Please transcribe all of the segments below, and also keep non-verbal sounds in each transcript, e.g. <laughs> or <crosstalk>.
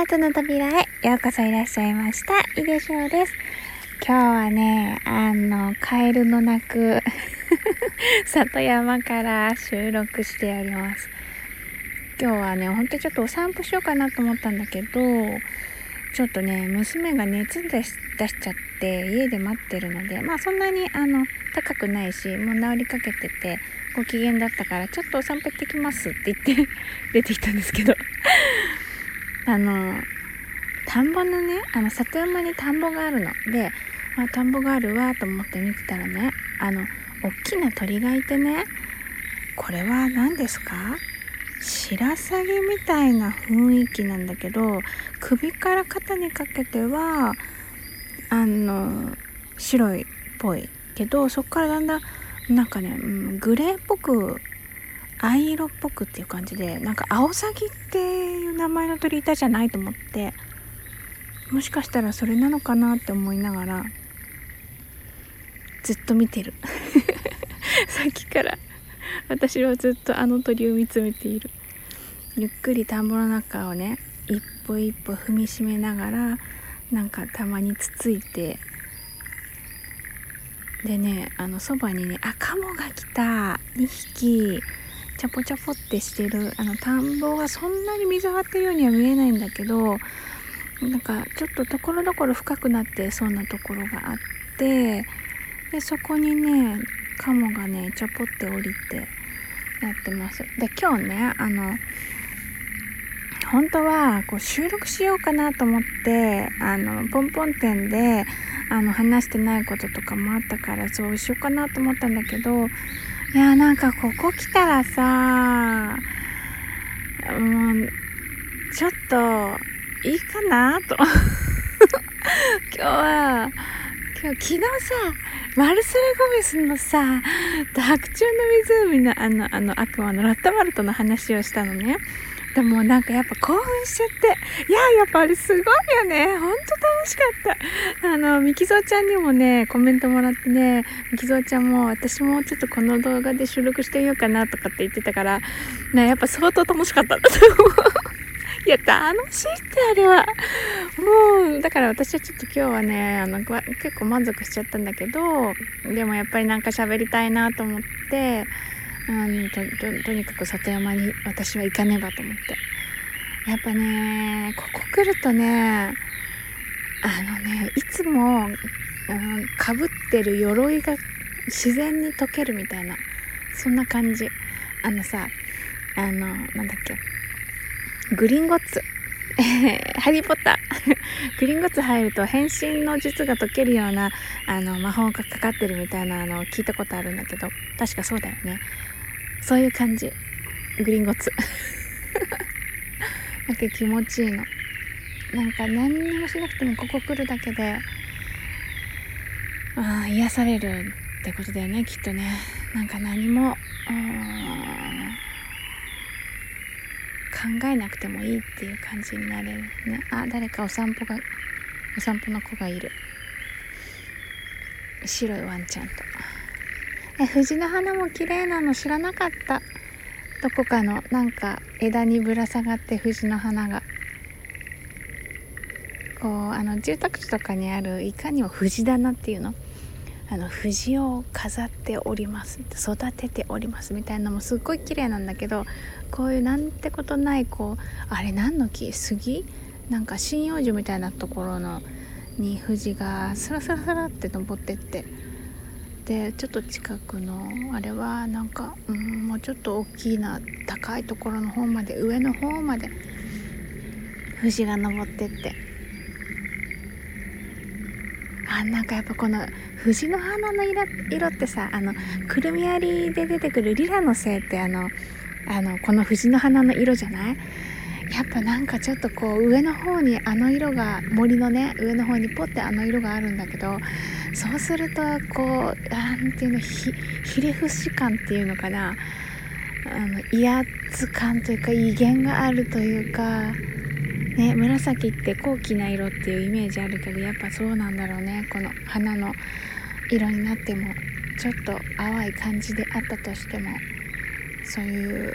アートの扉へようこそいらっしゃいました。いでしょうです。今日はね、あの、カエルの鳴く <laughs> 里山から収録しております。今日はね、ほんとちょっとお散歩しようかなと思ったんだけど、ちょっとね、娘が熱出し出しちゃって家で待ってるので、まあそんなにあの、高くないし、もう治りかけてて、ご機嫌だったから、ちょっとお散歩行ってきますって言って出てきたんですけどあの、田んぼのね、あの、里山に田んぼがあるの。で、あ、田んぼがあるわと思って見てたらね、あの、大きな鳥がいてね、これは何ですか？白鷺みたいな雰囲気なんだけど、首から肩にかけては、あの、白いっぽいけど、そこからだんだん、なんかね、うん、グレーっぽく藍色っぽくっていう感じでなんかアオサギっていう名前の鳥いたじゃないと思ってもしかしたらそれなのかなって思いながらずっと見てる。<laughs> さっきから私はずっとあの鳥を見つめている。ゆっくり田んぼの中をね一歩一歩踏みしめながらなんかたまにつついてでねあのそばにねあカモが来た。2匹。チャポチャポってしてるあの田んぼはそんなに水張ってるようには見えないんだけどなんかちょっとところどころ深くなってそうなところがあってでそこにねカモがねチャポって降りてやってます。で今日ねあの本当はこう収録しようかなと思ってあのポンポン店であの話してないこととかもあったからそうしようかなと思ったんだけどいやなんかここ来たらさもうちょっといいかな？と <laughs> 今日は今日昨日さマルセル・ゴメスのさ白鳥の湖のあのあの悪魔のラッタマルトの話をしたのねでもなんかやっぱ興奮しちゃって。いや、やっぱあれすごいよね。ほんと楽しかった。あの、みきぞうちゃんにもね、コメントもらってね、みきぞうちゃんも私もちょっとこの動画で収録してみようかなとかって言ってたから、ね、やっぱ相当楽しかったんだと思う。<laughs> いや、楽しいってあれは。もう、だから私はちょっと今日はね、あの、結構満足しちゃったんだけど、でもやっぱりなんか喋りたいなと思って、あのととにかく里山に私は行かねばと思ってやっぱねここ来るとねあのねいつもかぶってる鎧が自然に溶けるみたいなそんな感じ。あのさあのなんだっけグリンゴッツ。<laughs> ハリー・ポッター。<laughs> グリンゴッツ入ると変身の術が解けるようなあの魔法がかかってるみたいなのを聞いたことあるんだけど確かそうだよね。そういう感じ。グリンゴッツ。<laughs> なんか気持ちいいの。なんか何にもしなくてもここ来るだけであ癒されるってことだよねきっとね。なんか何も考えなくてもいいっていう感じになれるね。あ誰かお散歩がお散歩の子がいる。白いワンちゃんと。え藤の花も綺麗なの知らなかった。どこかのなんか枝にぶら下がって藤の花が。こうあの住宅地とかにあるいかにも藤棚っていうの？あの藤を飾っております。育てておりますみたいなのもすっごい綺麗なんだけどこういうなんてことないこうあれ何の木？杉？なんか針葉樹みたいなところのに藤がスラスラスラって登ってって。でちょっと近くのあれはなんか、うん、もうちょっと大きいな高いところの方まで上の方まで藤が登ってって。あなんかやっぱこの藤の花の色ってさあのくるみ割りで出てくるリラのせいってあのあのこの藤の花の色じゃない？やっぱなんかちょっとこう上の方にあの色が森のね上の方にポッてあの色があるんだけどそうするとこうなんていうのひひれ伏し感っていうのかな？あの威圧感というか威厳があるというかね紫って高貴な色っていうイメージあるけどやっぱそうなんだろうね。この花の色になってもちょっと淡い感じであったとしてもそういう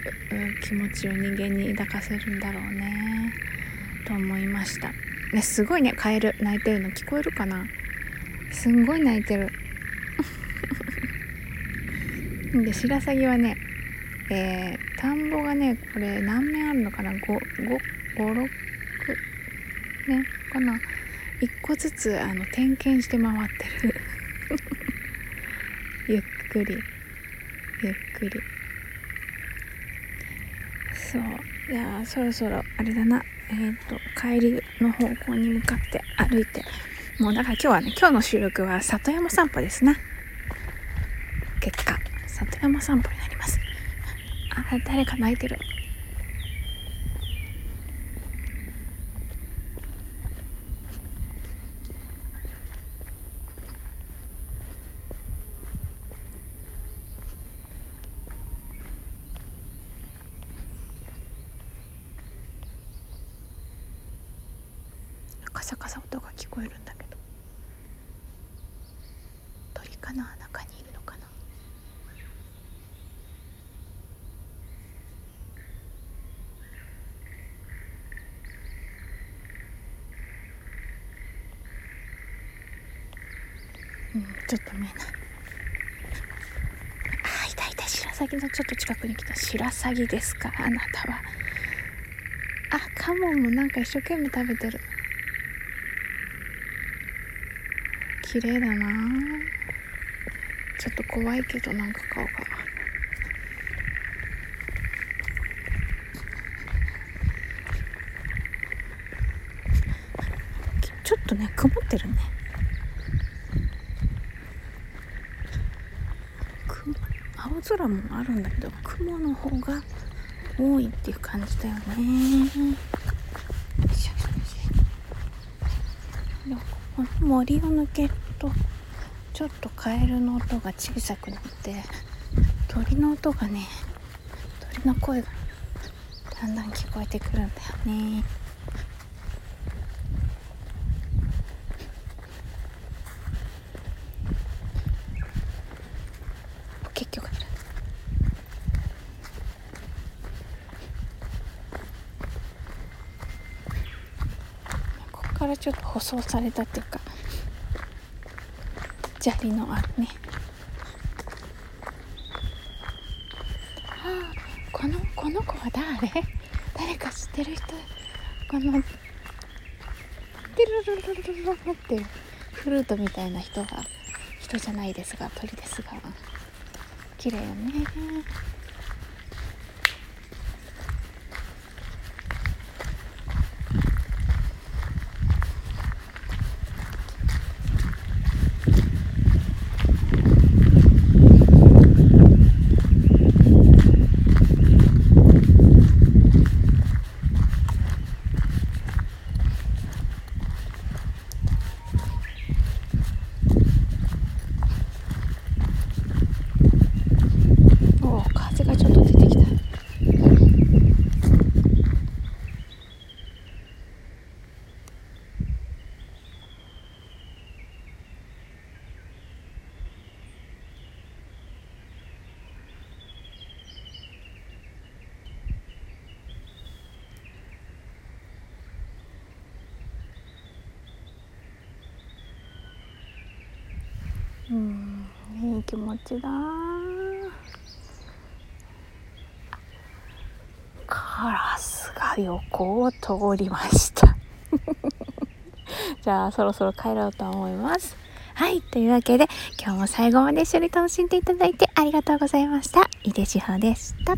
気持ちを人間に抱かせるんだろうね。と思いました。ねすごいねカエル鳴いてるの聞こえるかな？すんごい鳴いてる。<laughs> で白鷺はねえー、田んぼがねこれ何面あるのかな？556ねかな1個ずつあの点検して回ってる。<laughs> ゆっくり。ゆっくり。そう。いやそろそろあれだな。えっ、ー、と帰りの方向に向かって歩いて。もうだから今日はね今日の収録は里山散歩ですな。結果里山散歩になります。あ誰か泣いてる。カサカサ音が聞こえるんだけど。鳥かな？中にいるのかな？うんちょっと見えない。あいたいた白鷺のちょっと近くに来た。白鷺ですか？あなたは。あカモンもなんか一生懸命食べてる。綺麗だな。ちょっと怖いけどなんか顔がちょっとね曇ってるね。青空もあるんだけど雲の方が多いっていう感じだよね。森を抜ける。とちょっとカエルの音が小さくなって鳥の音がね鳥の声がだんだん聞こえてくるんだよね。結局ここからちょっと舗装されたっていうか砂利のあるね。あこのこの子は誰？誰か知ってる人？このテルルルルルルってフルートみたいな人が人じゃないですが鳥ですが。綺麗よね。うんいい気持ちだ。カラスが横を通りました。<laughs> じゃあそろそろ帰ろうと思います。はいというわけで今日も最後まで一緒に楽しんでいただいてありがとうございました。井出志保でした。